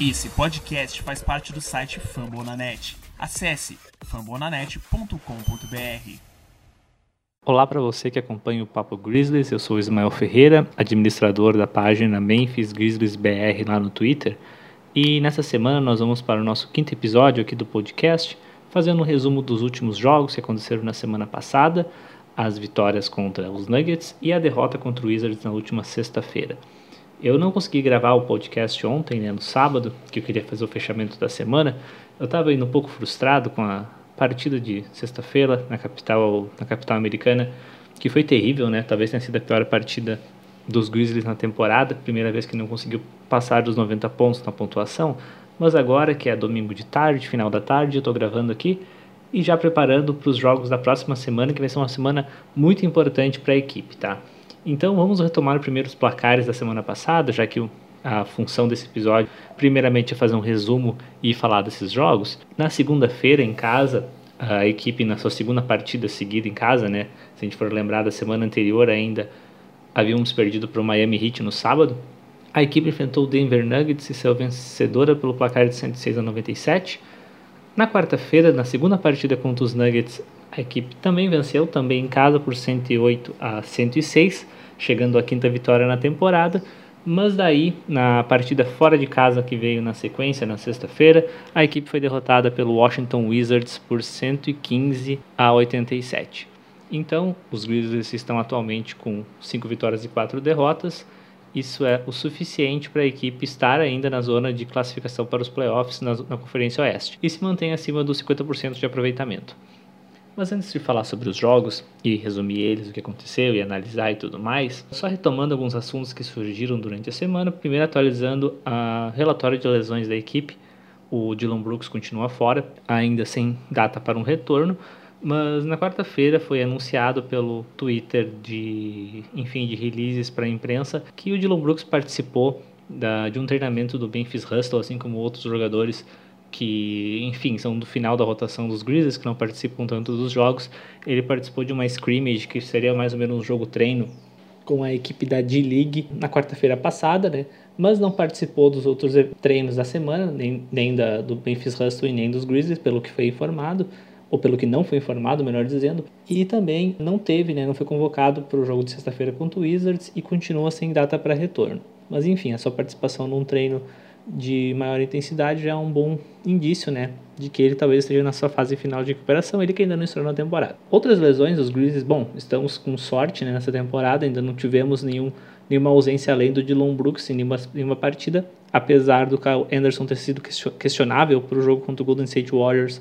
Esse podcast faz parte do site Fambonanet. Acesse fambonanet.com.br. Olá para você que acompanha o Papo Grizzlies, eu sou Ismael Ferreira, administrador da página Memphis Grizzlies BR lá no Twitter. E nessa semana nós vamos para o nosso quinto episódio aqui do podcast, fazendo um resumo dos últimos jogos que aconteceram na semana passada, as vitórias contra os Nuggets e a derrota contra o Wizards na última sexta-feira. Eu não consegui gravar o podcast ontem, né, no sábado, que eu queria fazer o fechamento da semana. Eu estava indo um pouco frustrado com a partida de sexta-feira na capital, na capital americana, que foi terrível, né? Talvez tenha sido a pior partida dos Grizzlies na temporada, primeira vez que não conseguiu passar dos 90 pontos na pontuação. Mas agora, que é domingo de tarde, final da tarde, eu estou gravando aqui e já preparando para os jogos da próxima semana, que vai ser uma semana muito importante para a equipe, tá? Então vamos retomar primeiro os placares da semana passada, já que a função desse episódio, primeiramente, é fazer um resumo e falar desses jogos. Na segunda-feira, em casa, a equipe, na sua segunda partida seguida em casa, né? Se a gente for lembrar da semana anterior ainda, havíamos perdido para o Miami Heat no sábado. A equipe enfrentou o Denver Nuggets e saiu vencedora pelo placar de 106 a 97. Na quarta-feira, na segunda partida contra os Nuggets, a equipe também venceu, também em casa, por 108 a 106, chegando à quinta vitória na temporada. Mas daí, na partida fora de casa que veio na sequência, na sexta-feira, a equipe foi derrotada pelo Washington Wizards por 115 a 87. Então, os Grizzlies estão atualmente com 5 vitórias e 4 derrotas. Isso é o suficiente para a equipe estar ainda na zona de classificação para os playoffs na, na Conferência Oeste e se mantém acima dos 50% de aproveitamento. Mas antes de falar sobre os jogos e resumir eles, o que aconteceu e analisar e tudo mais, só retomando alguns assuntos que surgiram durante a semana, primeiro atualizando a relatório de lesões da equipe. O Dylan Brooks continua fora, ainda sem data para um retorno, mas na quarta-feira foi anunciado pelo Twitter de, enfim, de releases para a imprensa que o Dylan Brooks participou da, de um treinamento do Memphis Hustle, assim como outros jogadores que, enfim, são do final da rotação dos Grizzlies, que não participam tanto dos jogos. Ele participou de uma scrimmage, que seria mais ou menos um jogo treino, com a equipe da D-League na quarta-feira passada, né? Mas não participou dos outros treinos da semana, nem, nem da, do Memphis Hustle e nem dos Grizzlies, pelo que foi informado, ou pelo que não foi informado, melhor dizendo. E também não teve, né? Não foi convocado para o jogo de sexta-feira contra o Wizards e continua sem data para retorno. Mas enfim, a sua participação num treino de maior intensidade já é um bom indício, né, de que ele talvez esteja na sua fase final de recuperação, ele que ainda não estreou na temporada. Outras lesões, os Grizzlies, bom, estamos com sorte né, nessa temporada, ainda não tivemos nenhum, nenhuma ausência além do Dylan Brooks em nenhuma, nenhuma partida, apesar do Kyle Anderson ter sido questionável para o jogo contra o Golden State Warriors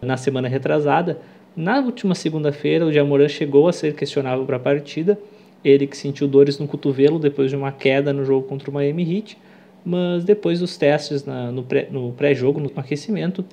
na semana retrasada. Na última segunda-feira, o Jamoran chegou a ser questionável para a partida, ele que sentiu dores no cotovelo depois de uma queda no jogo contra o Miami Heat, mas depois dos testes na, no pré-jogo, no, no aquecimento,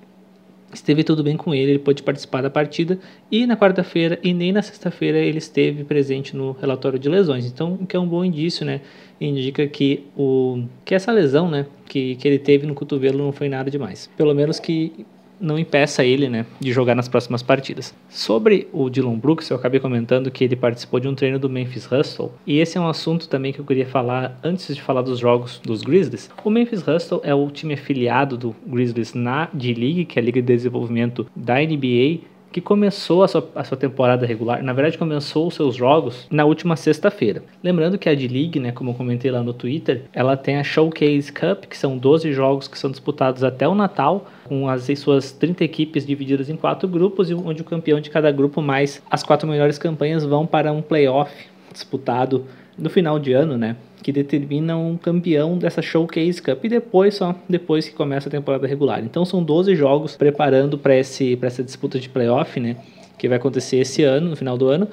esteve tudo bem com ele, ele pôde participar da partida e na quarta-feira e nem na sexta-feira ele esteve presente no relatório de lesões. Então, o que é um bom indício, né? Indica que, o, que essa lesão, né, que, que ele teve no cotovelo não foi nada demais. Pelo menos que não impeça ele né, de jogar nas próximas partidas. Sobre o Dylan Brooks, eu acabei comentando que ele participou de um treino do Memphis Hustle, e esse é um assunto também que eu queria falar antes de falar dos jogos dos Grizzlies. O Memphis Hustle é o time afiliado do Grizzlies na D-League, que é a Liga de Desenvolvimento da NBA, que começou a sua, a sua temporada regular, na verdade começou os seus jogos na última sexta-feira. Lembrando que a D-League, né, como eu comentei lá no Twitter, ela tem a Showcase Cup, que são 12 jogos que são disputados até o Natal, com as suas 30 equipes divididas em quatro grupos, e onde o campeão de cada grupo mais as quatro melhores campanhas vão para um playoff disputado no final de ano, né? Que determina um campeão dessa Showcase Cup e depois só depois que começa a temporada regular. Então são 12 jogos preparando para essa disputa de playoff, né? Que vai acontecer esse ano, no final do ano.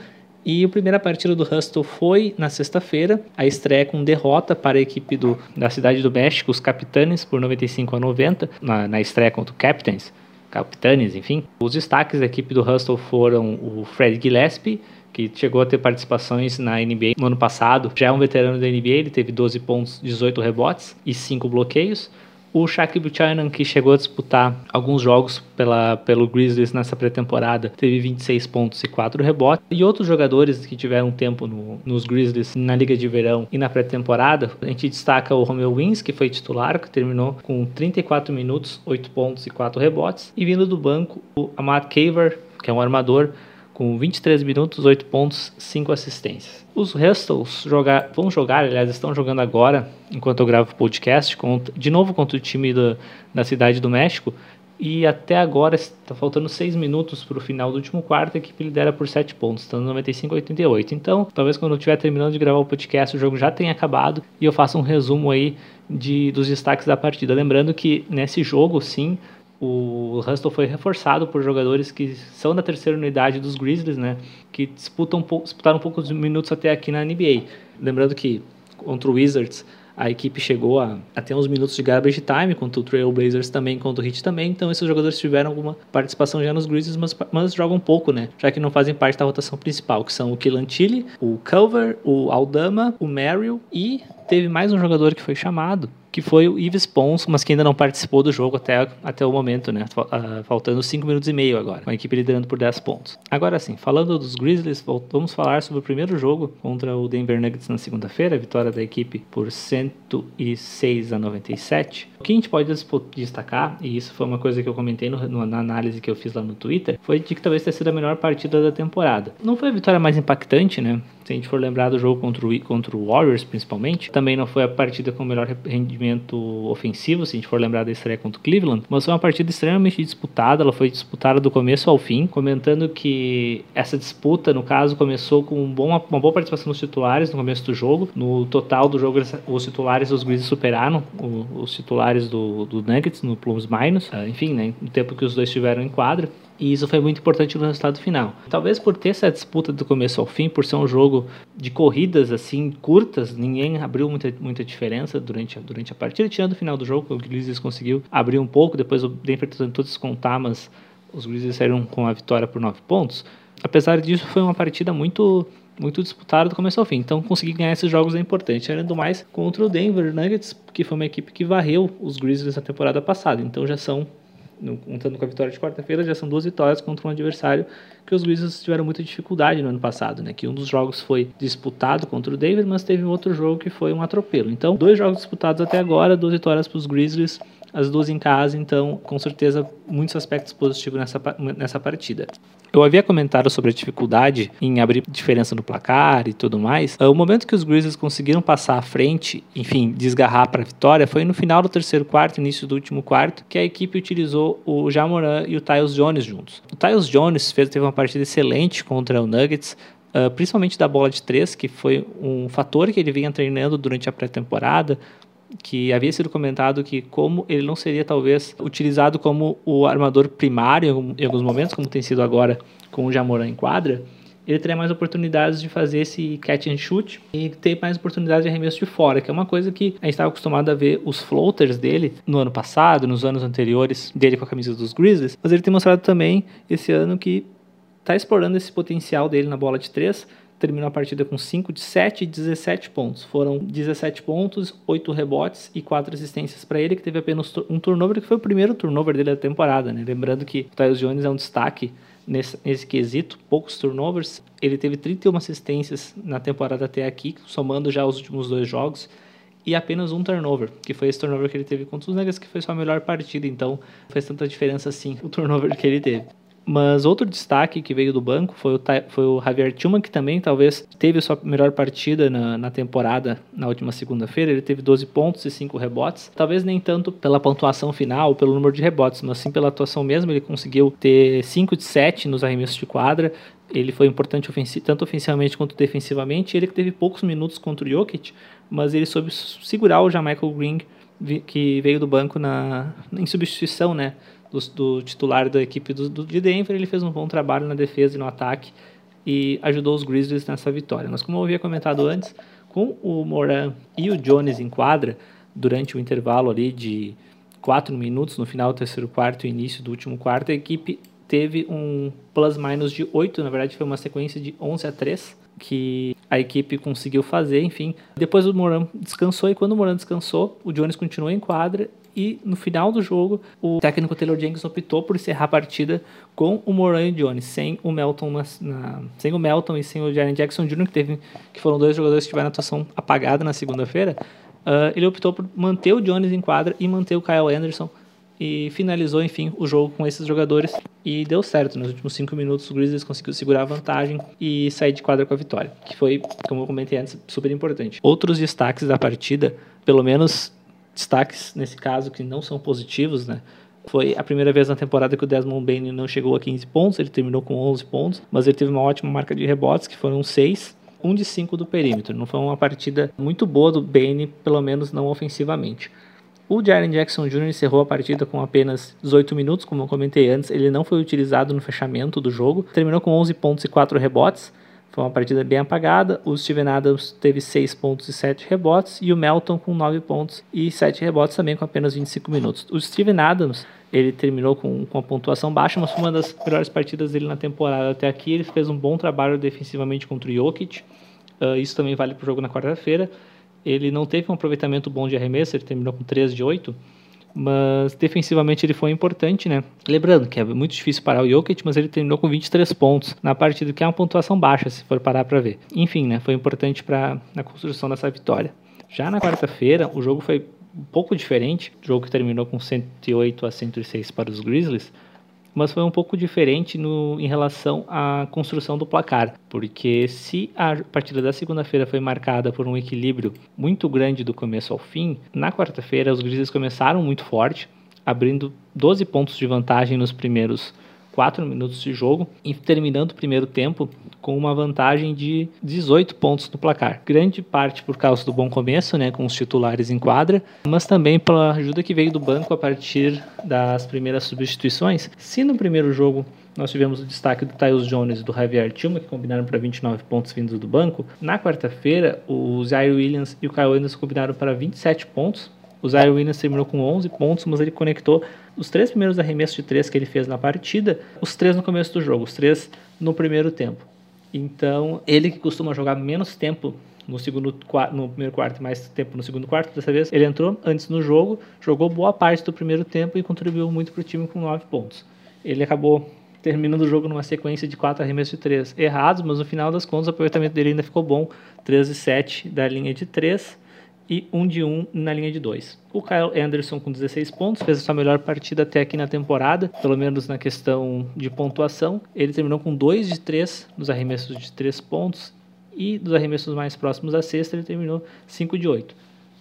E a primeira partida do Hustle foi na sexta-feira, a estreia com derrota para a equipe do, da Cidade do México, os Capitanes, por 95 a 90, na, na estreia contra o Captains, Capitanes, enfim. Os destaques da equipe do Hustle foram o Fred Gillespie, que chegou a ter participações na NBA no ano passado. Já é um veterano da NBA, ele teve 12 pontos, 18 rebotes e 5 bloqueios. O Shaq Buchanan, que chegou a disputar alguns jogos pela, pelo Grizzlies nessa pré-temporada, teve 26 pontos e 4 rebotes. E outros jogadores que tiveram tempo no, nos Grizzlies na Liga de Verão e na pré-temporada, a gente destaca o Romeo Wins, que foi titular, que terminou com 34 minutos, 8 pontos e 4 rebotes. E vindo do banco, o Amat Caver, que é um armador, com 23 minutos, 8 pontos, 5 assistências. Os Hustles jogar, vão jogar, aliás, estão jogando agora, enquanto eu gravo o podcast, de novo contra o time da, da Cidade do México. E até agora está faltando 6 minutos para o final do último quarto, a equipe lidera por 7 pontos, estando 95 a 88. Então, talvez quando eu estiver terminando de gravar o podcast, o jogo já tenha acabado e eu faça um resumo aí de, dos destaques da partida. Lembrando que nesse jogo, sim, o Hustle foi reforçado por jogadores que são da terceira unidade dos Grizzlies, né? Que disputam, disputaram pouco de minutos até aqui na NBA. Lembrando que contra o Wizards a equipe chegou a, a ter uns minutos de garbage time, contra o Trailblazers também, contra o Heat também, então esses jogadores tiveram alguma participação já nos Grizzlies, mas, mas jogam pouco, né? Já que não fazem parte da rotação principal, que são o Kilantili, o Culver, o Aldama, o Merrill e teve mais um jogador que foi chamado, que foi o Yves Pons, mas que ainda não participou do jogo até, até o momento, né? Ah, faltando 5 minutos e meio agora, com a equipe liderando por 10 pontos. Agora sim, falando dos Grizzlies, vamos falar sobre o primeiro jogo contra o Denver Nuggets na segunda-feira, vitória da equipe por 106 a 97. Que a gente pode destacar, e isso foi uma coisa que eu comentei no, no, na análise que eu fiz lá no Twitter, foi de que talvez tenha sido a melhor partida da temporada. Não foi a vitória mais impactante, né? Se a gente for lembrar do jogo contra o, contra o Warriors, principalmente, também não foi a partida com o melhor rendimento ofensivo, se a gente for lembrar da estreia contra o Cleveland, mas foi uma partida extremamente disputada, ela foi disputada do começo ao fim, comentando que essa disputa, no caso, começou com um bom, uma boa participação dos titulares no começo do jogo. No total do jogo, os titulares dos Grizzlies superaram os titulares do, do Nuggets no plus minus, ah, enfim, né, no tempo que os dois estiveram em quadra. E isso foi muito importante no resultado final. Talvez por ter essa disputa do começo ao fim, por ser um jogo de corridas assim curtas, ninguém abriu muita, muita diferença durante, durante a partida. Tirando o final do jogo, o Grizzlies conseguiu abrir um pouco, depois o Denver tentou descontar, mas os Grizzlies saíram com a vitória por 9 pontos. Apesar disso, foi uma partida muito muito disputada do começo ao fim. Então, conseguir ganhar esses jogos é importante. Além do mais, contra o Denver Nuggets, que foi uma equipe que varreu os Grizzlies na temporada passada. Então, já são contando com a vitória de quarta-feira, já são duas vitórias contra um adversário que os Grizzlies tiveram muita dificuldade no ano passado, né? Que um dos jogos foi disputado contra o David, mas teve um outro jogo que foi um atropelo. Então, dois jogos disputados até agora, duas vitórias para os Grizzlies, as duas em casa, então, com certeza, muitos aspectos positivos nessa, nessa partida. Eu havia comentado sobre a dificuldade em abrir diferença no placar e tudo mais. O momento que os Grizzlies conseguiram passar à frente, enfim, desgarrar para a vitória, foi no final do terceiro quarto, início do último quarto, que a equipe utilizou o Jamoran e o Tyus Jones juntos. O Tyus Jones fez, teve uma partida excelente contra o Nuggets, Uh, principalmente da bola de três, que foi um fator que ele vinha treinando durante a pré-temporada, que havia sido comentado que como ele não seria talvez utilizado como o armador primário em alguns momentos, como tem sido agora com o Jamoran em quadra, ele teria mais oportunidades de fazer esse catch and shoot e ter mais oportunidades de arremesso de fora, que é uma coisa que a gente estava acostumado a ver os floaters dele no ano passado, nos anos anteriores dele com a camisa dos Grizzlies, mas ele tem mostrado também esse ano que está explorando esse potencial dele na bola de três, terminou a partida com 5 de 7 e 17 pontos. Foram 17 pontos, 8 rebotes e 4 assistências para ele, que teve apenas um turnover, que foi o primeiro turnover dele da temporada. Né? Lembrando que o Tyus Jones é um destaque nesse, nesse quesito, poucos turnovers. Ele teve 31 assistências na temporada até aqui, somando já os últimos dois jogos e apenas um turnover, que foi esse turnover que ele teve contra os Nuggets, que foi sua melhor partida, então fez tanta diferença assim o turnover que ele teve. Mas outro destaque que veio do banco foi o, foi o Javier Tillman, que também talvez teve sua melhor partida na, na temporada na última segunda-feira. Ele teve 12 pontos e 5 rebotes. Talvez nem tanto pela pontuação final, pelo número de rebotes, mas sim pela atuação mesmo. Ele conseguiu ter 5 de 7 nos arremessos de quadra. Ele foi importante ofensi tanto ofensivamente quanto defensivamente. Ele que teve poucos minutos contra o Jokic, mas ele soube segurar o Jamaica Green, que veio do banco na, em substituição, né? do, do titular da equipe do, do, de Denver, ele fez um bom trabalho na defesa e no ataque e ajudou os Grizzlies nessa vitória. Mas como eu havia comentado antes, com o Moran e o Jones em quadra, durante o intervalo ali de 4 minutos, no final do terceiro quarto e início do último quarto, a equipe teve um plus-minus de 8, na verdade foi uma sequência de 11 a 3, que a equipe conseguiu fazer, enfim. Depois o Moran descansou e quando o Moran descansou, o Jones continuou em quadra e no final do jogo o técnico Taylor Jenkins optou por encerrar a partida com o Moran Jones, sem o Melton na, na, sem o Melton e sem o Jaren Jackson Jr., que, teve, que foram dois jogadores que tiveram atuação apagada na segunda-feira, uh, ele optou por manter o Jones em quadra e manter o Kyle Anderson e finalizou, enfim, o jogo com esses jogadores e deu certo. Nos últimos cinco minutos, o Grizzlies conseguiu segurar a vantagem e sair de quadra com a vitória, que foi, como eu comentei antes, super importante. Outros destaques da partida, pelo menos destaques nesse caso que não são positivos, né? Foi a primeira vez na temporada que o Desmond Bain não chegou a 15 pontos, ele terminou com 11 pontos, mas ele teve uma ótima marca de rebotes, que foram 6, um de 5 do perímetro. Não foi uma partida muito boa do Bain, pelo menos não ofensivamente. O Jaren Jackson Jr. encerrou a partida com apenas 18 minutos, como eu comentei antes, ele não foi utilizado no fechamento do jogo, terminou com 11 pontos e 4 rebotes, foi uma partida bem apagada. O Steven Adams teve 6 pontos e 7 rebotes e o Melton com 9 pontos e 7 rebotes também com apenas 25 minutos. O Steven Adams, ele terminou com, com a pontuação baixa, mas foi uma das melhores partidas dele na temporada até aqui. Ele fez um bom trabalho defensivamente contra o Jokic. Uh, isso também vale para o jogo na quarta-feira. Ele não teve um aproveitamento bom de arremesso, ele terminou com 3 de 8, mas defensivamente ele foi importante, né? Lembrando que é muito difícil parar o Jokic, mas ele terminou com 23 pontos na partida, que é uma pontuação baixa, se for parar para ver. Enfim, né? Foi importante para a construção dessa vitória. Já na quarta-feira, o jogo foi um pouco diferente. O jogo terminou com 108 a 106 para os Grizzlies mas foi um pouco diferente no, em relação à construção do placar, porque se a partida da segunda-feira foi marcada por um equilíbrio muito grande do começo ao fim, na quarta-feira os Grizzlies começaram muito forte, abrindo 12 pontos de vantagem nos primeiros 4 minutos de jogo terminando o primeiro tempo com uma vantagem de 18 pontos no placar. Grande parte por causa do bom começo, né, com os titulares em quadra, mas também pela ajuda que veio do banco a partir das primeiras substituições. Se no primeiro jogo nós tivemos o destaque do Tyus Jones e do Javier Tillman, que combinaram para 29 pontos vindos do banco. Na quarta-feira, o Zaire Williams e o Kyle Anderson combinaram para 27 pontos. O Zaire Williams terminou com 11 pontos, mas ele conectou os três primeiros arremessos de três que ele fez na partida, os três no começo do jogo, os três no primeiro tempo. Então, ele que costuma jogar menos tempo no segundo no primeiro quarto mais tempo no segundo quarto dessa vez ele entrou antes no jogo jogou boa parte do primeiro tempo e contribuiu muito para o time com nove pontos ele acabou terminando o jogo numa sequência de quatro arremessos de três errados mas no final das contas o aproveitamento dele ainda ficou bom 13 e 7 da linha de três e 1 de 1 na linha de 2. O Kyle Anderson com 16 pontos, fez a sua melhor partida até aqui na temporada, pelo menos na questão de pontuação. Ele terminou com 2 de 3 nos arremessos de 3 pontos e dos arremessos mais próximos à sexta ele terminou 5 de 8.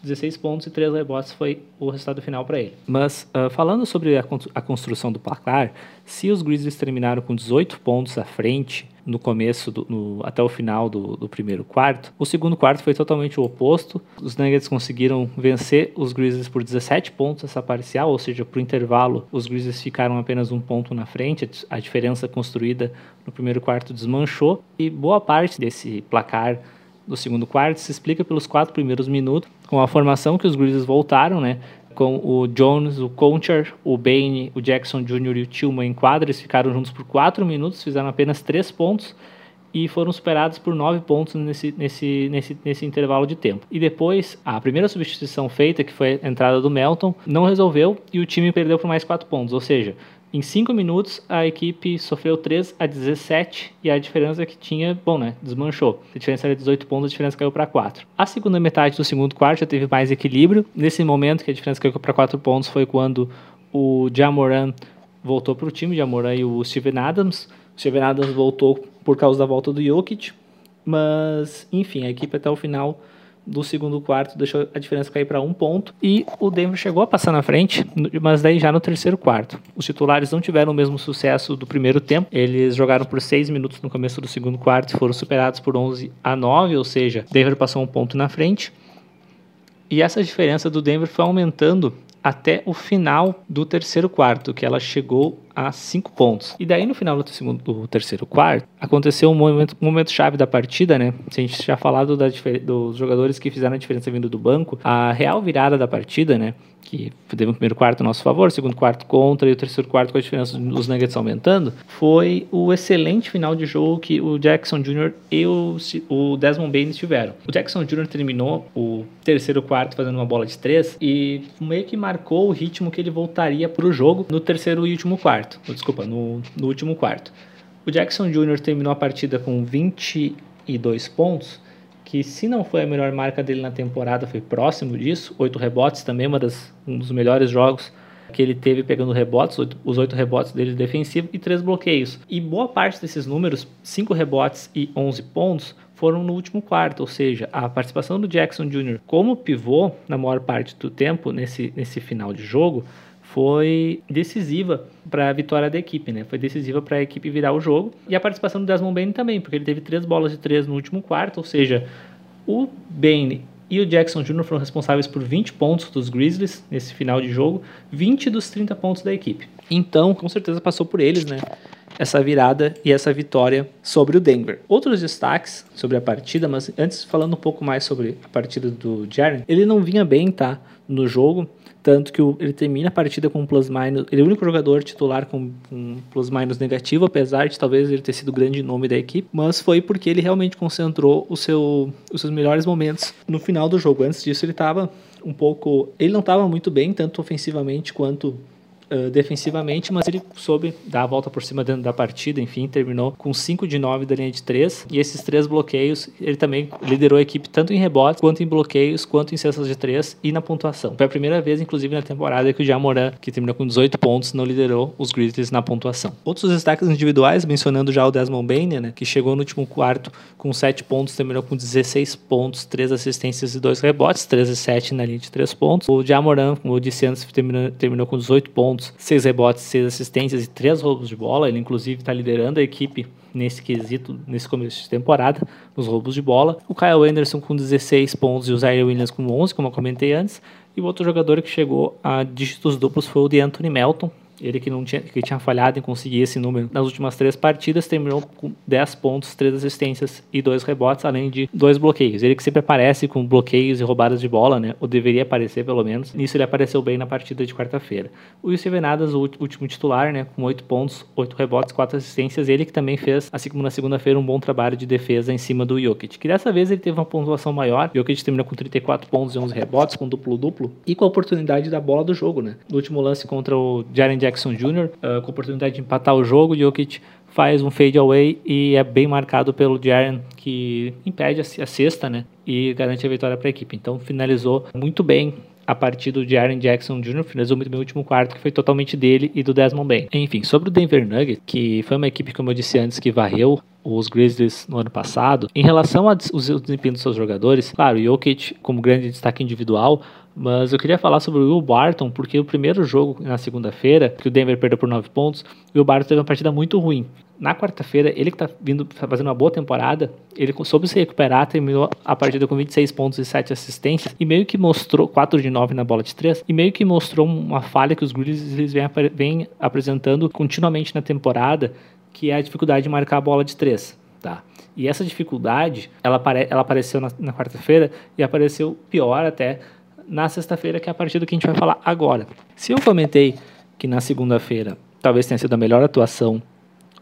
16 pontos e 3 rebotes foi o resultado final para ele. Mas uh, falando sobre a, a, construção do placar, se os Grizzlies terminaram com 18 pontos à frente no começo, do, no, até o final do, do, primeiro quarto, o segundo quarto foi totalmente o oposto. Os Nuggets conseguiram vencer os Grizzlies por 17 pontos essa parcial, ou seja, para o intervalo, os Grizzlies ficaram apenas um ponto na frente, a diferença construída no primeiro quarto desmanchou e boa parte desse placar do segundo quarto se explica pelos quatro primeiros minutos, com a formação que os Grizzlies voltaram, né? Com o Jones, o Concher, o Bain, o Jackson Jr. e o Tillman em quadra, eles ficaram juntos por quatro minutos, fizeram apenas três pontos e foram superados por nove pontos nesse, nesse, nesse, nesse intervalo de tempo. E depois, a primeira substituição feita, que foi a entrada do Melton, não resolveu e o time perdeu por mais quatro pontos. Ou seja, em 5 minutos, a equipe sofreu 3 a 17 e a diferença que tinha, bom, né, desmanchou. A diferença era 18 pontos, a diferença caiu para 4. A segunda metade do segundo quarto já teve mais equilíbrio. Nesse momento que a diferença caiu para 4 pontos foi quando o Jamoran voltou para o time, Jamoran e o Steven Adams. O Steven Adams voltou por causa da volta do Jokic, mas, enfim, a equipe até o final do segundo quarto deixou a diferença cair para um ponto e o Denver chegou a passar na frente, mas daí já no terceiro quarto. Os titulares não tiveram o mesmo sucesso do primeiro tempo, eles jogaram por seis minutos no começo do segundo quarto e foram superados por 11 a 9, ou seja, Denver passou um ponto na frente. E essa diferença do Denver foi aumentando até o final do terceiro quarto, que ela chegou a cinco pontos. E daí no final do, segundo, do terceiro quarto, aconteceu um momento, um momento chave da partida, né? Se a gente já falado da, dos jogadores que fizeram a diferença vindo do banco, a real virada da partida, né? Que teve um primeiro quarto a nosso favor, segundo quarto contra e o terceiro quarto com a diferença dos Nuggets aumentando, foi o excelente final de jogo que o Jackson Jr. e o, o Desmond Bain tiveram. O Jackson Jr. terminou o terceiro quarto fazendo uma bola de três e meio que marcou o ritmo que ele voltaria para o jogo no terceiro e último quarto. Desculpa, no, no último quarto. O Jackson Jr. terminou a partida com 22 pontos que se não foi a melhor marca dele na temporada, foi próximo disso. Oito rebotes também, uma das, um dos melhores jogos que ele teve pegando rebotes, os oito rebotes dele defensivo e três bloqueios. E boa parte desses números, cinco rebotes e 11 pontos, foram no último quarto, ou seja, a participação do Jackson Jr. como pivô na maior parte do tempo nesse, nesse final de jogo foi decisiva para a vitória da equipe, né? Foi decisiva para a equipe virar o jogo. E a participação do Desmond Bain também, porque ele teve três bolas de três no último quarto, ou seja, o Bain e o Jackson Jr. foram responsáveis por 20 pontos dos Grizzlies nesse final de jogo, 20 dos 30 pontos da equipe. Então, com certeza passou por eles, né? Essa virada e essa vitória sobre o Denver. Outros destaques sobre a partida, mas antes falando um pouco mais sobre a partida do Jaren, ele não vinha bem, tá? No jogo, tanto que ele termina a partida com um plus-minus. Ele é o único jogador titular com um plus-minus negativo, apesar de talvez ele ter sido o grande nome da equipe. Mas foi porque ele realmente concentrou o seu, os seus melhores momentos no final do jogo. Antes disso, ele estava um pouco. Ele não estava muito bem, tanto ofensivamente quanto uh, defensivamente, mas ele soube dar a volta por cima dentro da partida, enfim, terminou com 5 de 9 da linha de 3, e esses três bloqueios, ele também liderou a equipe tanto em rebotes, quanto em bloqueios, quanto em cestas de 3 e na pontuação. Foi a primeira vez, inclusive, na temporada que o Jamoran, que terminou com 18 pontos, não liderou os Grizzlies na pontuação. Outros destaques individuais, mencionando já o Desmond Bain, né, que chegou no último quarto com 7 pontos, terminou com 16 pontos, 3 assistências e 2 rebotes, 13 e 7 na linha de 3 pontos. O Jamoran, como eu disse antes, terminou, terminou com 18 pontos, pontos, 6 rebotes, 6 assistências e 3 roubos de bola. Ele, inclusive, está liderando a equipe nesse quesito, nesse começo de temporada, nos roubos de bola. O Kyle Anderson com 16 pontos e o Zaire Williams com 11, como eu comentei antes. E o outro jogador que chegou a dígitos duplos foi o de Anthony Melton, ele que não tinha, que tinha falhado em conseguir esse número nas últimas três partidas, terminou com 10 pontos, 3 assistências e 2 rebotes, além de dois bloqueios. Ele que sempre aparece com bloqueios e roubadas de bola, né? Ou deveria aparecer pelo menos. Nisso ele apareceu bem na partida de quarta-feira. O Steven Adams, o último titular, né? Com 8 pontos, 8 rebotes, 4 assistências. Ele que também fez, assim como na segunda-feira, um bom trabalho de defesa em cima do Jokic. Que dessa vez ele teve uma pontuação maior. O Jokic terminou com 34 pontos e 11 rebotes, com duplo-duplo. E com a oportunidade da bola do jogo, né? No último lance contra o Jaren Jackson Jackson Jr., uh, com a oportunidade de empatar o jogo. Jokic faz um fade away e é bem marcado pelo Jaren, que impede a, cesta né, e garante a vitória para a equipe. Então finalizou muito bem a partir do Jaren Jackson Jr., finalizou muito bem o último quarto, que foi totalmente dele e do Desmond Bain. Enfim, sobre o Denver Nuggets, que foi uma equipe, como eu disse antes, que varreu os Grizzlies no ano passado, em relação ao desempenho dos seus jogadores, claro, Jokic como grande destaque individual, mas eu queria falar sobre o Will Barton, porque o primeiro jogo na segunda-feira, que o Denver perdeu por 9 pontos, o Will Barton teve uma partida muito ruim. Na quarta-feira, ele que está vindo tá fazendo uma boa temporada, ele soube se recuperar, terminou a partida com 26 pontos e 7 assistências, e meio que mostrou 4 de 9 na bola de 3, e meio que mostrou uma falha que os Grizzlies vêm, apresentando continuamente na temporada, que é a dificuldade de marcar a bola de 3. Tá. E essa dificuldade, ela, apare ela apareceu na, na quarta-feira e apareceu pior até na sexta-feira, que é a partir do que a gente vai falar agora. Se eu comentei que na segunda-feira talvez tenha sido a melhor atuação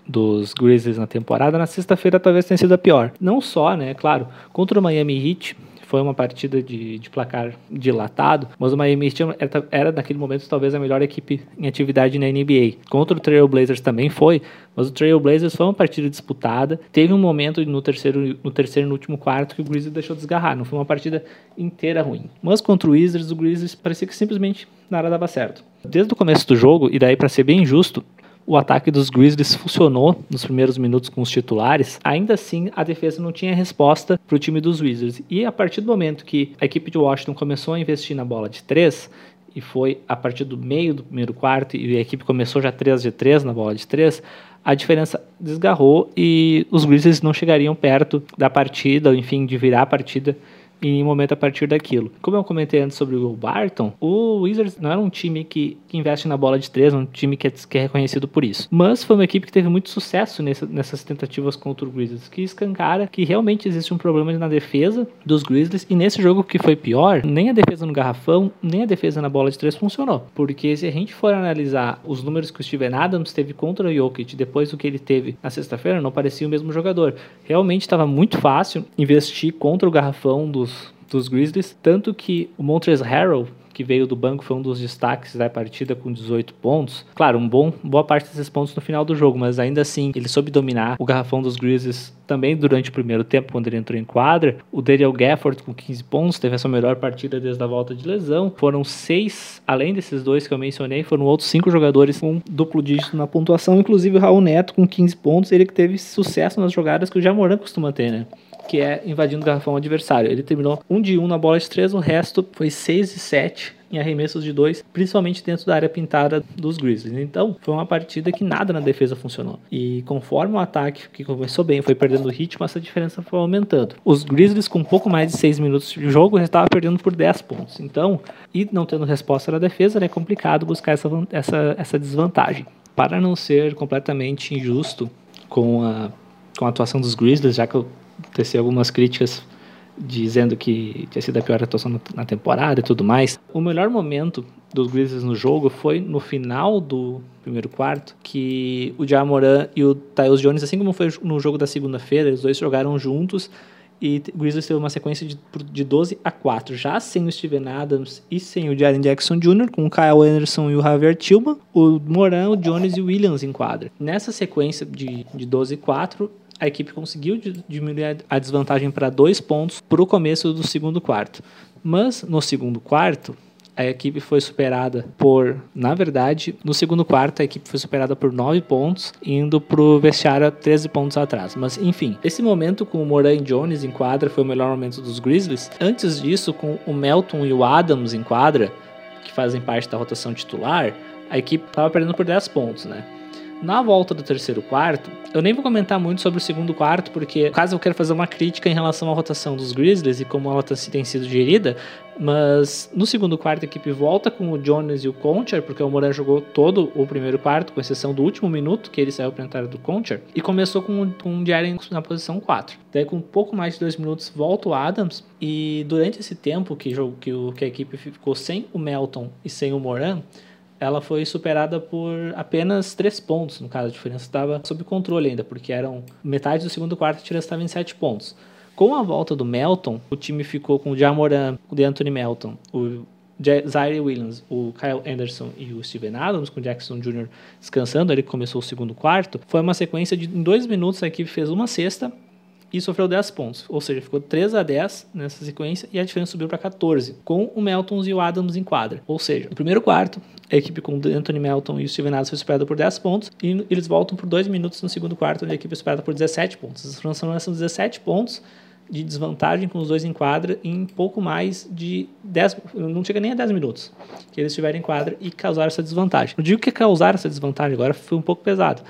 dos Grizzlies na temporada, na sexta-feira talvez tenha sido a pior. Não só, né, claro, contra o Miami Heat, foi uma partida de, de placar dilatado, mas o Miami Heat era, era, naquele momento talvez a melhor equipe em atividade na NBA. Contra o Trail Blazers também foi, mas o Trail Blazers foi uma partida disputada. Teve um momento no terceiro, no terceiro no último quarto que o Grizzlies deixou desgarrar. Não foi uma partida inteira ruim. Mas contra o Wizards, o Grizzlies parecia que simplesmente nada dava certo. Desde o começo do jogo, e daí para ser bem justo, o ataque dos Grizzlies funcionou nos primeiros minutos com os titulares, ainda assim a defesa não tinha resposta para o time dos Wizards. E a partir do momento que a equipe de Washington começou a investir na bola de três, e foi a partir do meio do primeiro quarto, e a equipe começou já 3 de 3 na bola de 3, a diferença desgarrou e os Grizzlies não chegariam perto da partida, enfim, de virar a partida em um momento a partir daquilo. Como eu comentei antes sobre o Barton, o Wizards não era um time que, que investe na bola de três, um time que é, que é, reconhecido por isso. Mas foi uma equipe que teve muito sucesso nessa, nessas tentativas contra o Grizzlies, que escancara que realmente existe um problema na defesa dos Grizzlies. E nesse jogo que foi pior, nem a defesa no garrafão, nem a defesa na bola de três funcionou. Porque se a gente for analisar os números que o Steven Adams teve contra o Jokic depois do que ele teve na sexta-feira, não parecia o mesmo jogador. Realmente estava muito fácil investir contra o garrafão dos, dos Grizzlies, tanto que o Montrezl Harrell que veio do banco, foi um dos destaques da partida com 18 pontos. Claro, um bom, boa parte desses pontos no final do jogo, mas ainda assim ele soube dominar o garrafão dos Grizzlies também durante o primeiro tempo, quando ele entrou em quadra. O Daniel Gafford com 15 pontos, teve a sua melhor partida desde a volta de lesão. Foram seis, além desses dois que eu mencionei, foram outros cinco jogadores com duplo dígito na pontuação, inclusive o Raul Neto com 15 pontos, ele que teve sucesso nas jogadas que o Jamoran costuma ter, né? Que é invadindo o garrafão adversário. Ele terminou 1 de 1 na bola de 3, o resto foi 6 e 7 em arremessos de 2, principalmente dentro da área pintada dos Grizzlies. Então, foi uma partida que nada na defesa funcionou. E conforme o ataque que começou bem, foi perdendo ritmo, essa diferença foi aumentando. Os Grizzlies com pouco mais de 6 minutos de jogo já estavam perdendo por 10 pontos. Então, e não tendo resposta na defesa, é né, complicado buscar essa, essa, essa desvantagem. Para não ser completamente injusto com a, com a atuação dos Grizzlies, já que eu teci algumas críticas dizendo que tinha sido a pior atuação na temporada e tudo mais. O melhor momento dos Grizzlies no jogo foi no final do primeiro quarto, que o Jamoran e o Tyus Jones, assim como foi no jogo da segunda-feira, os dois jogaram juntos e o Grizzlies teve uma sequência de, de 12 a 4, já sem o Steven Adams e sem o Jaren Jackson Jr., com o Kyle Anderson e o Javier Tillman, o Moran, o Jones e o Williams em quadra. Nessa sequência de, de 12 a 4, a equipe conseguiu diminuir a desvantagem para dois pontos para o começo do segundo quarto. Mas no segundo quarto, a equipe foi superada por, na verdade, no segundo quarto a equipe foi superada por 9 pontos, indo pro vestiário 13 pontos atrás. Mas enfim, esse momento com o Moran Jones em quadra foi o melhor momento dos Grizzlies. Antes disso, com o Melton e o Adams em quadra, que fazem parte da rotação titular, a equipe estava perdendo por 10 pontos, né? Na volta do terceiro quarto, eu nem vou comentar muito sobre o segundo quarto, porque caso eu quero fazer uma crítica em relação à rotação dos Grizzlies e como ela tá tem sido gerida, mas no segundo quarto a equipe volta com o Jones e o Concher, porque o Moran jogou todo o primeiro quarto, com exceção do último minuto que ele saiu para entrar do Concher, e começou com, com o Jaren na posição 4. Daí com um pouco mais de dois minutos volta o Adams, e durante esse tempo que, que, que a equipe ficou sem o Melton e sem o Moran, ela foi superada por apenas três pontos. No caso, a diferença estava sob controle ainda, porque eram metade do segundo quarto, a diferença estava em sete pontos. Com a volta do Melton, o time ficou com o Jamoran, o DeAnthony Melton, o Zaire Williams, o Kyle Anderson e o Steven Adams, com o Jackson Jr. descansando, ele começou o segundo quarto. Foi uma sequência de em dois minutos a equipe fez uma cesta e sofreu 10 pontos. Ou seja, ficou 3 a 10 nessa sequência e a diferença subiu para 14, com o Melton e o Adams em quadra. Ou seja, no primeiro quarto, a equipe com o Anthony Melton e o Steven Adams foi superada por 10 pontos e eles voltam por 2 minutos no segundo quarto, onde a equipe é superada por 17 pontos. As transformações são 17 pontos de desvantagem com os dois em quadra em pouco mais de 10, não chega nem a 10 minutos que eles estiverem em quadra e causaram essa desvantagem. Eu digo que causaram essa desvantagem agora foi um pouco pesado,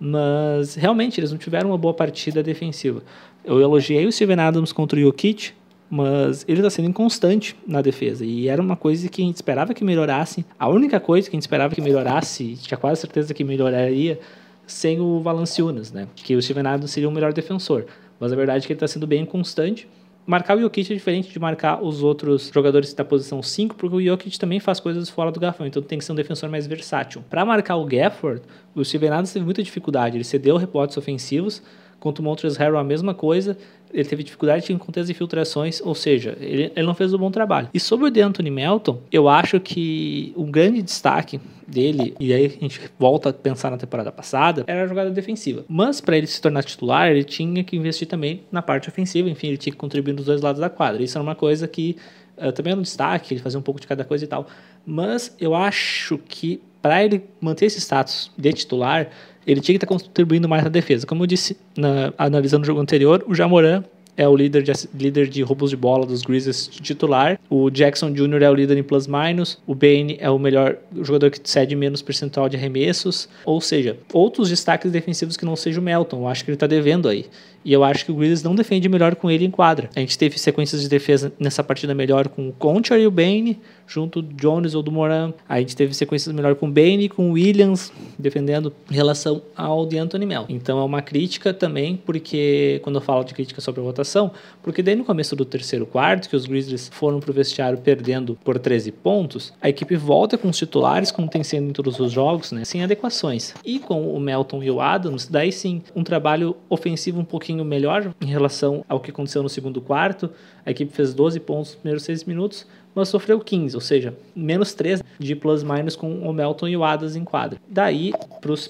mas realmente eles não tiveram uma boa partida defensiva. Eu elogiei o Steven Adams contra o Jokic, mas ele está sendo inconstante na defesa. E era uma coisa que a gente esperava que melhorasse. A única coisa que a gente esperava que melhorasse, tinha quase certeza que melhoraria, sem o Valanciunas, né? Que o Steven Adams seria o melhor defensor. Mas a verdade é que ele está sendo bem inconstante. Marcar o Jokic é diferente de marcar os outros jogadores da posição 5, porque o Jokic também faz coisas fora do garfão, então tem que ser um defensor mais versátil. Para marcar o Gafford, o Steven Adams teve muita dificuldade. Ele cedeu rebotes ofensivos, Contra o Montrezl Harrell a mesma coisa, ele teve dificuldade em conter as infiltrações, ou seja, ele, ele não fez um bom trabalho. E sobre o DeAnthony Melton, eu acho que um grande destaque dele, e aí a gente volta a pensar na temporada passada, era a jogada defensiva. Mas para ele se tornar titular, ele tinha que investir também na parte ofensiva, enfim, ele tinha que contribuir nos dois lados da quadra. Isso era uma coisa que uh, também era um destaque, ele fazia um pouco de cada coisa e tal. Mas eu acho que para ele manter esse status de titular, ele tinha que estar contribuindo mais na defesa. Como eu disse, na, analisando o jogo anterior, o Jamoran é o líder de, líder de roubos de bola dos Grizzlies titular. O Jackson Jr. é o líder em plus-minus. O Bane é o melhor jogador que cede menos percentual de arremessos. Ou seja, outros destaques defensivos que não seja o Melton. Eu acho que ele está devendo aí. E eu acho que o Grizzlies não defende melhor com ele em quadra. A gente teve sequências de defesa nessa partida melhor com o Conchar e o Bane, junto do Jones ou do Moran. A gente teve sequências melhor com o Bane e com o Williams, defendendo em relação ao de Anthony Mel. Então é uma crítica também, porque quando eu falo de crítica sobre a votação, porque daí no começo do terceiro quarto, que os Grizzlies foram pro vestiário perdendo por 13 pontos, a equipe volta com os titulares, como tem sido em todos os jogos, né, sem adequações. E com o Melton e o Adams, daí sim, um trabalho ofensivo um pouquinho melhor em relação ao que aconteceu no segundo quarto. A equipe fez 12 pontos nos primeiros 6 minutos, mas sofreu 15, ou seja, menos 3 de plus-minus com o Melton e o Adams em quadra. Daí,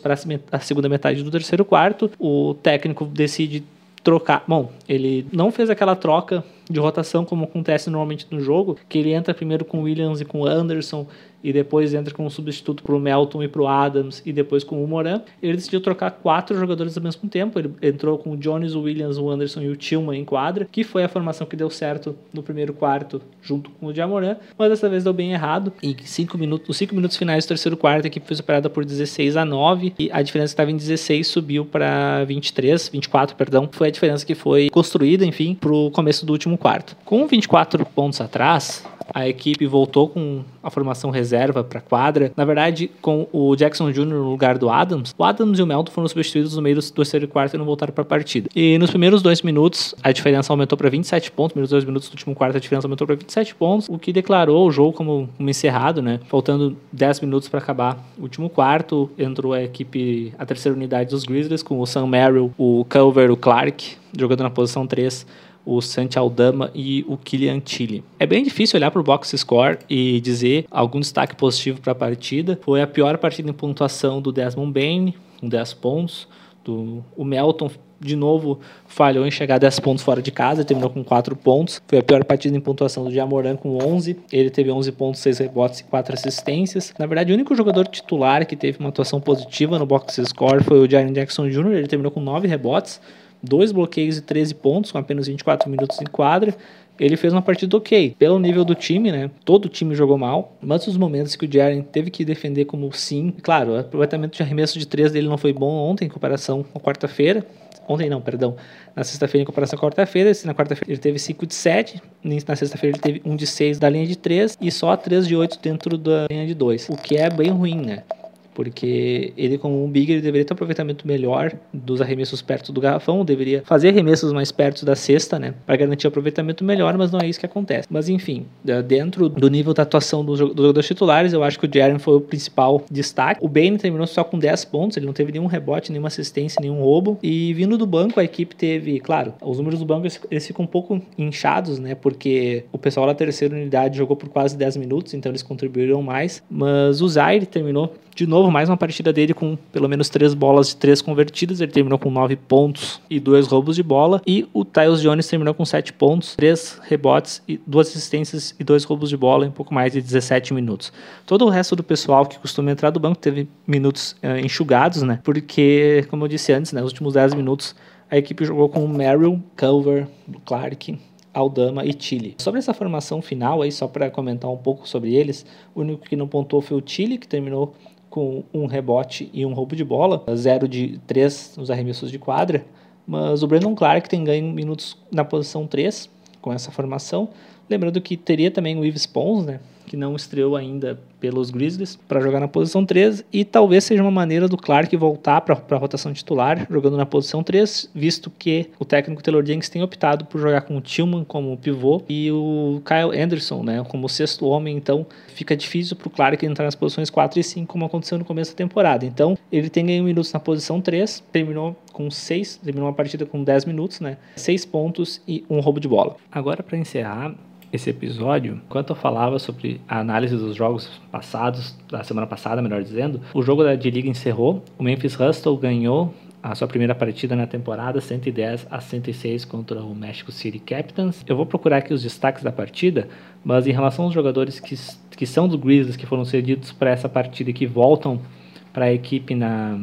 para a segunda metade do terceiro quarto, o técnico decide trocar. Bom, ele não fez aquela troca de rotação como acontece normalmente no jogo, que ele entra primeiro com Williams e com Anderson e depois entra com um substituto para o Melton e para o Adams e depois com o Moran. Ele decidiu trocar quatro jogadores ao mesmo tempo. Ele entrou com o Jones, o Williams, o Anderson e o Tillman em quadra, que foi a formação que deu certo no primeiro quarto junto com o Jamoran, mas dessa vez deu bem errado. Em cinco minutos, os cinco minutos finais do terceiro quarto, a equipe foi superada por 16 a 9 e a diferença que estava em 16 subiu para 23, 24, perdão. Foi a diferença que foi construída, enfim, para o começo do último quarto. Com 24 pontos atrás, a equipe voltou com a formação reserva para quadra. Na verdade, com o Jackson Jr. no lugar do Adams, o Adams e o Melton foram substituídos no meio do terceiro e quarto e não voltaram para a partida. E nos primeiros dois minutos, a diferença aumentou para 27 pontos. Nos dois minutos do último quarto, a diferença aumentou para 27 pontos, o que declarou o jogo como, como encerrado, né? Faltando 10 minutos para acabar o último quarto, entrou a equipe, a terceira unidade dos Grizzlies, com o Sam Merrill, o Culver, o Clark, jogando na posição 3 o Santi Aldama e o Kylian Tilly. É bem difícil olhar para o box score e dizer algum destaque positivo para a partida. Foi a pior partida em pontuação do Desmond Bain, com 10 pontos. Do, o Melton, de novo, falhou em chegar a 10 pontos fora de casa, terminou com 4 pontos. Foi a pior partida em pontuação do Jamoran, com 11. Ele teve 11 pontos, 6 rebotes e 4 assistências. Na verdade, o único jogador titular que teve uma atuação positiva no box score foi o Jaren Jackson Jr., ele terminou com 9 rebotes dois bloqueios e 13 pontos, com apenas 24 minutos em quadra. Ele fez uma partida ok. Pelo nível do time, né? Todo o time jogou mal. Mas os momentos que o Jaren teve que defender como sim. Claro, o aproveitamento de arremesso de três dele não foi bom ontem, em comparação com quarta-feira. Ontem não, perdão. Na sexta-feira, em comparação com quarta-feira, na quarta-feira ele teve 5 de 7, na sexta-feira ele teve 1 de 6 da linha de 3 e só 3 de 8 dentro da linha de 2. O que é bem ruim, né? Porque ele como um big ele deveria ter um aproveitamento melhor dos arremessos perto do garrafão, deveria fazer arremessos mais perto da cesta, né, para garantir um aproveitamento melhor, mas não é isso que acontece. Mas enfim, dentro do nível da atuação dos jogadores titulares, eu acho que o Jaren foi o principal destaque. O Bane terminou só com 10 pontos, ele não teve nenhum rebote, nenhuma assistência, nenhum roubo, e vindo do banco a equipe teve, claro, os números do banco eles ficam um pouco inchados, né, porque o pessoal da terceira unidade jogou por quase 10 minutos, então eles contribuíram mais, mas o Zaire terminou de novo, mais uma partida dele com pelo menos três bolas de três convertidas. Ele terminou com nove pontos e dois roubos de bola. E o Tyus Jones terminou com sete pontos, três rebotes, e duas assistências e dois roubos de bola em pouco mais de 17 minutos. Todo o resto do pessoal que costuma entrar do banco teve minutos uh, enxugados, né? Porque, como eu disse antes, né, nos últimos 10 minutos a equipe jogou com Merrill, Culver, Clark, Aldama e Chile. Sobre essa formação final aí, só para comentar um pouco sobre eles, o único que não pontuou foi o Chile, que terminou com um rebote e um roubo de bola, zero de três nos arremessos de quadra. Mas o Brandon Clark tem ganho minutos na posição 3 com essa formação. Lembrando que teria também o Yves Pons, né, que não estreou ainda pelos Grizzlies, para jogar na posição 3, e talvez seja uma maneira do Clark voltar para a rotação titular, jogando na posição 3, visto que o técnico Taylor Jenkins tem optado por jogar com o Tillman como pivô e o Kyle Anderson né, como sexto homem, então fica difícil para o Clark entrar nas posições 4 e 5, como aconteceu no começo da temporada. Então, ele tem ganho minutos na posição 3, terminou com 6, terminou uma partida com 10 minutos, né, 6 pontos e um roubo de bola. Agora, para encerrar, esse episódio, enquanto eu falava sobre a análise dos jogos passados, da semana passada, melhor dizendo, o jogo da D-Liga encerrou, o Memphis Hustle ganhou a sua primeira partida na temporada, 110 a 106 contra o Mexico City Capitans. Eu vou procurar aqui os destaques da partida, mas em relação aos jogadores que, que são dos Grizzlies, que foram cedidos para essa partida e que voltam para a equipe na,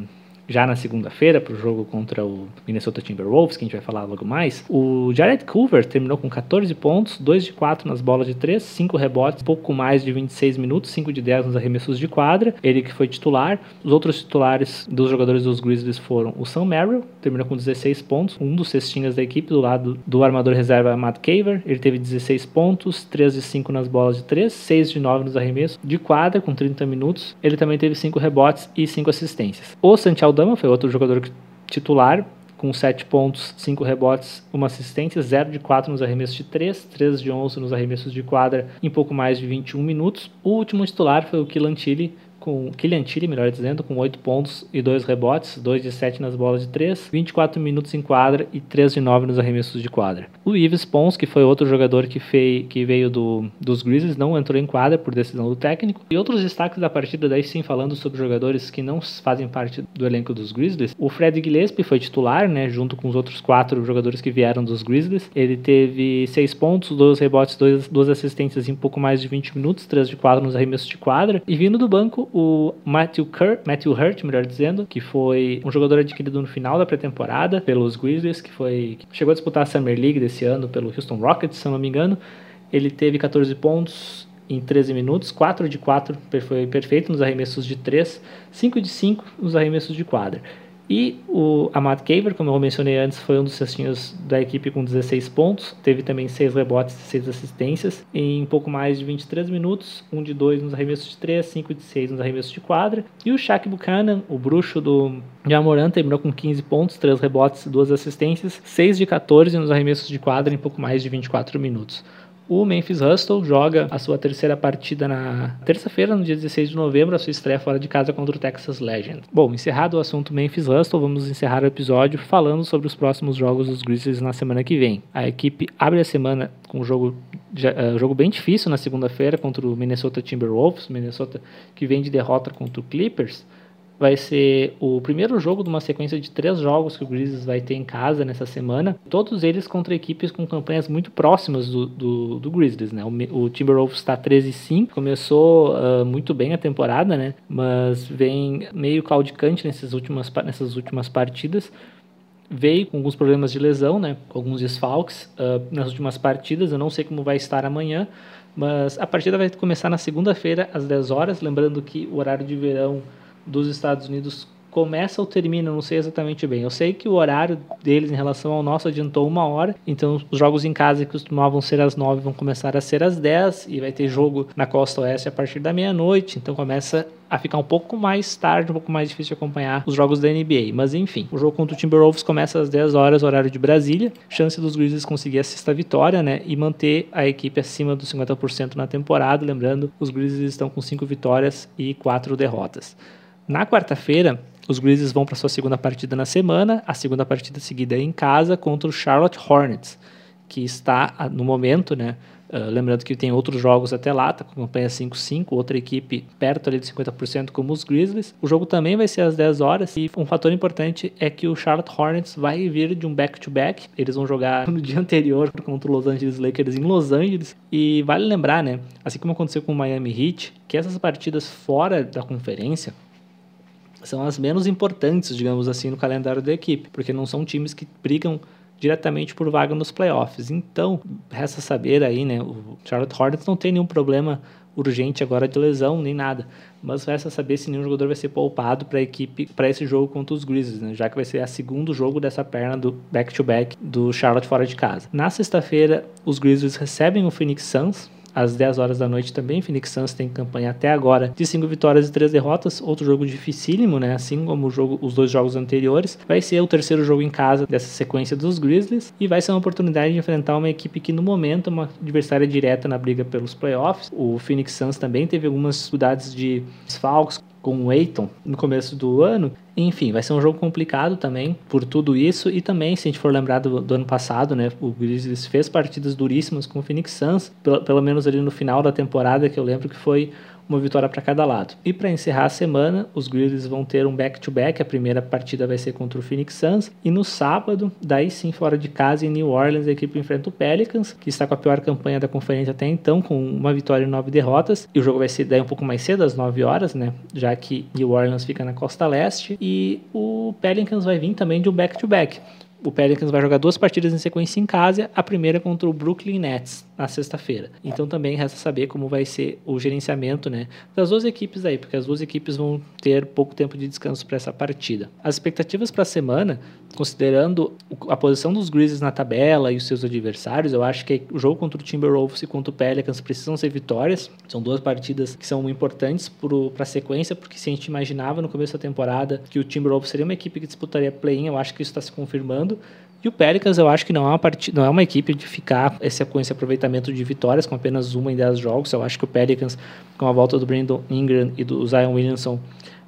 já na segunda-feira para o jogo contra o Minnesota Timberwolves, que a gente vai falar logo mais, o Jared Culver terminou com 14 pontos, 2 de 4 nas bolas de 3, 5 rebotes, pouco mais de 26 minutos, 5 de 10 nos arremessos de quadra, ele que foi titular. Os outros titulares dos jogadores dos Grizzlies foram o Sam Merrill, terminou com 16 pontos, um dos cestinhas da equipe do lado do armador reserva Matt Caver, ele teve 16 pontos, 3 de 5 nas bolas de 3, 6 de 9 nos arremessos de quadra com 30 minutos. Ele também teve 5 rebotes e 5 assistências. O Santiago Aldama foi outro jogador titular, com 7 pontos, 5 rebotes, uma assistência, 0 de 4 nos arremessos de 3, 3 de 11 nos arremessos de quadra em pouco mais de 21 minutos. O último titular foi o Killan Tilly, com Kylian Tilly, melhor dizendo, com 8 pontos e 2 rebotes, 2 de 7 nas bolas de 3, 24 minutos em quadra e 3 de 9 nos arremessos de quadra. O Yves Pons, que foi outro jogador que, fei, que veio do, dos Grizzlies, não entrou em quadra por decisão do técnico. E outros destaques da partida, daí sim falando sobre jogadores que não fazem parte do elenco dos Grizzlies, o Fred Gillespie foi titular, né, junto com os outros quatro jogadores que vieram dos Grizzlies. Ele teve 6 pontos, 2 rebotes, 2 assistências em pouco mais de 20 minutos, 3 de 4 nos arremessos de quadra. E vindo do banco, o Matthew, Matthew Hurt, melhor dizendo, que foi um jogador adquirido no final da pré-temporada pelos Grizzlies, que foi que chegou a disputar a Summer League desse ano pelo Houston Rockets, se não me engano. Ele teve 14 pontos em 13 minutos, 4 de 4 foi perfeito nos arremessos de 3, 5 de 5 nos arremessos de quadra. E o Amad Caver, como eu mencionei antes, foi um dos cestinhos da equipe com 16 pontos. Teve também 6 rebotes e 6 assistências em pouco mais de 23 minutos. 1 de 2 nos arremessos de 3, 5 de 6 nos arremessos de quadra. E o Shaq Buchanan, o bruxo do Jamoran, terminou com 15 pontos, 3 rebotes e 2 assistências. 6 de 14 nos arremessos de quadra em pouco mais de 24 minutos. O Memphis Hustle joga a sua terceira partida na terça-feira, no dia 16 de novembro, a sua estreia fora de casa contra o Texas Legend. Bom, encerrado o assunto Memphis Hustle, vamos encerrar o episódio falando sobre os próximos jogos dos Grizzlies na semana que vem. A equipe abre a semana com um jogo, uh, jogo bem difícil na segunda-feira contra o Minnesota Timberwolves, Minnesota que vem de derrota contra o Clippers vai ser o primeiro jogo de uma sequência de três jogos que o Grizzlies vai ter em casa nessa semana. Todos eles contra equipes com campanhas muito próximas do, do, do Grizzlies, né? O, o Timberwolves está 13-5, começou uh, muito bem a temporada, né? Mas vem meio caudicante nessas últimas, nessas últimas partidas veio com alguns problemas de lesão, né, com alguns desfalques uh, nas últimas partidas. Eu não sei como vai estar amanhã, mas a partida vai começar na segunda-feira às 10 horas. Lembrando que o horário de verão dos Estados Unidos começa ou termina, não sei exatamente bem. Eu sei que o horário deles em relação ao nosso adiantou uma hora, então os jogos em casa que costumavam ser às nove vão começar a ser às dez e vai ter jogo na costa oeste a partir da meia-noite, então começa a ficar um pouco mais tarde, um pouco mais difícil acompanhar os jogos da NBA. Mas enfim, o jogo contra o Timberwolves começa às 10 horas, horário de Brasília. Chance dos Grizzlies conseguir a sexta vitória, né? E manter a equipe acima dos 50% na temporada. Lembrando, os Grizzlies estão com 5 vitórias e 4 derrotas. Na quarta-feira, os Grizzlies vão para sua segunda partida na semana, a segunda partida seguida é em casa contra o Charlotte Hornets, que está no momento, né, Uh, lembrando que tem outros jogos até lá, tá com campanha 5-5, outra equipe perto ali de 50% como os Grizzlies. O jogo também vai ser às 10 horas e um fator importante é que o Charlotte Hornets vai vir de um back-to-back. -back. Eles vão jogar no dia anterior contra o Los Angeles Lakers em Los Angeles. E vale lembrar, né, assim como aconteceu com o Miami Heat, que essas partidas fora da conferência são as menos importantes, digamos assim, no calendário da equipe, porque não são times que brigam diretamente por vaga nos playoffs. Então, resta saber aí, né, o Charlotte Hornets não tem nenhum problema urgente agora de lesão nem nada, mas resta saber se nenhum jogador vai ser poupado para a equipe para esse jogo contra os Grizzlies, né, já que vai ser o segundo jogo dessa perna do back-to-back -back do Charlotte fora de casa. Na sexta-feira, os Grizzlies recebem o Phoenix Suns às 10 horas da noite também. Phoenix Suns tem campanha até agora de 5 vitórias e 3 derrotas. Outro jogo dificílimo, né? Assim como jogo, os dois jogos anteriores. Vai ser o terceiro jogo em casa dessa sequência dos Grizzlies e vai ser uma oportunidade de enfrentar uma equipe que no momento é uma adversária direta na briga pelos playoffs. O Phoenix Suns também teve algumas dificuldades de desfalques com o Aiton no começo do ano. Enfim, vai ser um jogo complicado também por tudo isso. E também, se a gente for lembrar do, do ano passado, né? O Grizzlies fez partidas duríssimas com o Phoenix Suns, pelo, pelo menos ali no final da temporada, que eu lembro que foi uma vitória para cada lado. E para encerrar a semana, os Grizzlies vão ter um back-to-back. -back. A primeira partida vai ser contra o Phoenix Suns. E no sábado, daí sim, fora de casa, em New Orleans, a equipe enfrenta o Pelicans, que está com a pior campanha da conferência até então, com uma vitória e nove derrotas. E o jogo vai ser daí um pouco mais cedo, às 9 horas, né? Já que New Orleans fica na costa leste. E o Pelicans vai vir também de um back-to-back. -back o Pelicans vai jogar duas partidas em sequência em casa, a primeira contra o Brooklyn Nets na sexta-feira. Então também resta saber como vai ser o gerenciamento, né, das duas equipes aí, porque as duas equipes vão ter pouco tempo de descanso para essa partida. As expectativas para a semana, considerando a posição dos Grizzlies na tabela e os seus adversários, eu acho que o jogo contra o Timberwolves e contra o Pelicans precisam ser vitórias. São duas partidas que são importantes para a sequência, porque se a gente imaginava no começo da temporada que o Timberwolves seria uma equipe que disputaria play-in, eu acho que isso está se confirmando e o Pelicans eu acho que não é uma partida, não é uma equipe de ficar esse, com esse aproveitamento de vitórias com apenas uma em 10 jogos. Eu acho que o Pelicans, com a volta do Brandon Ingram e do Zion Williamson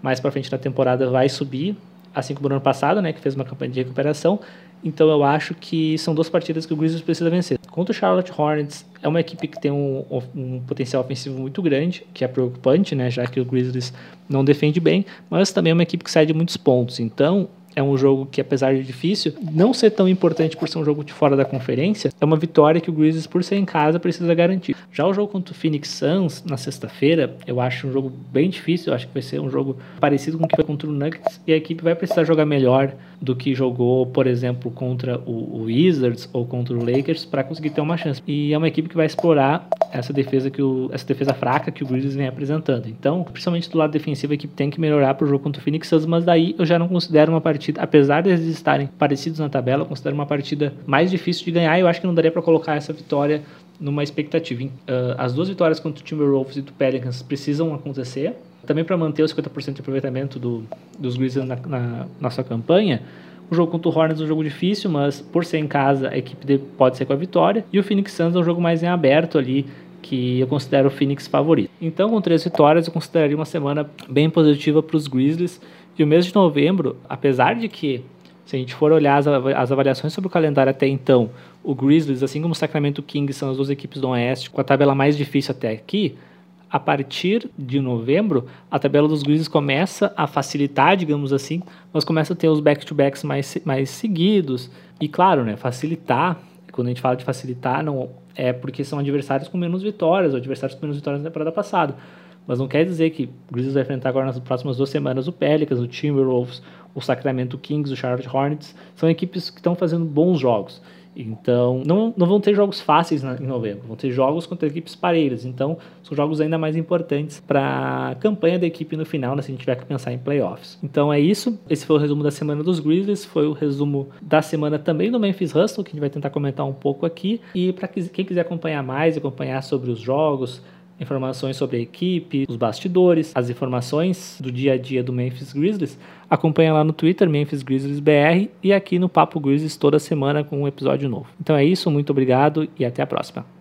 mais para frente na temporada, vai subir, assim como no ano passado, né, que fez uma campanha de recuperação. Então eu acho que são duas partidas que o Grizzlies precisa vencer. Contra o Charlotte Hornets, é uma equipe que tem um, um, potencial ofensivo muito grande, que é preocupante, né, já que o Grizzlies não defende bem, mas também é uma equipe que sai de muitos pontos. Então é um jogo que, apesar de difícil, não ser tão importante por ser um jogo de fora da conferência, é uma vitória que o Grizzlies, por ser em casa, precisa garantir. Já o jogo contra o Phoenix Suns, na sexta-feira, eu acho um jogo bem difícil, eu acho que vai ser um jogo parecido com o que foi contra o Nuggets, e a equipe vai precisar jogar melhor do que jogou, por exemplo, contra o, Wizards ou contra o Lakers para conseguir ter uma chance. E é uma equipe que vai explorar essa defesa que o, essa defesa fraca que o Grizzlies vem apresentando. Então, principalmente do lado defensivo, a equipe tem que melhorar para o jogo contra o Phoenix Suns, mas daí eu já não considero uma partida, apesar de eles estarem parecidos na tabela, eu considero uma partida mais difícil de ganhar. E eu acho que não daria para colocar essa vitória numa expectativa. Uh, as duas vitórias contra o Timberwolves e do Pelicans precisam acontecer também para manter os 50% de aproveitamento do, dos Grizzlies na, na nossa campanha, o jogo contra o Hornets é um jogo difícil, mas por ser em casa, a equipe pode ser com a vitória. E o Phoenix Suns é um jogo mais em aberto ali, que eu considero o Phoenix favorito. Então, com três vitórias, eu consideraria uma semana bem positiva para os Grizzlies. E o mês de novembro, apesar de que, se a gente for olhar as, as avaliações sobre o calendário até então, o Grizzlies, assim como o Sacramento Kings, são as duas equipes do Oeste, com a tabela mais difícil até aqui, a partir de novembro, a tabela dos Grizzlies começa a facilitar, digamos assim, mas começa a ter os back-to-backs mais, mais seguidos. E claro, né, facilitar, quando a gente fala de facilitar, não é porque são adversários com menos vitórias, ou adversários com menos vitórias na temporada passada. Mas não quer dizer que o Grizzlies vai enfrentar agora nas próximas duas semanas o Pelicans, o Timberwolves, o Sacramento Kings, o Charlotte Hornets. São equipes que estão fazendo bons jogos. Então, não, não vão ter jogos fáceis na, em novembro, vão ter jogos contra equipes parelhas. Então, são jogos ainda mais importantes para a campanha da equipe no final, né, se a gente tiver que pensar em playoffs. Então, é isso. Esse foi o resumo da semana dos Grizzlies, foi o resumo da semana também do Memphis Hustle, que a gente vai tentar comentar um pouco aqui. E para quem quiser acompanhar mais, acompanhar sobre os jogos, informações sobre a equipe, os bastidores, as informações do dia a dia do Memphis Grizzlies, acompanha lá no Twitter, Memphis Grizzlies BR, e aqui no Papo Grizzlies toda semana com um episódio novo. Então é isso, muito obrigado e até a próxima.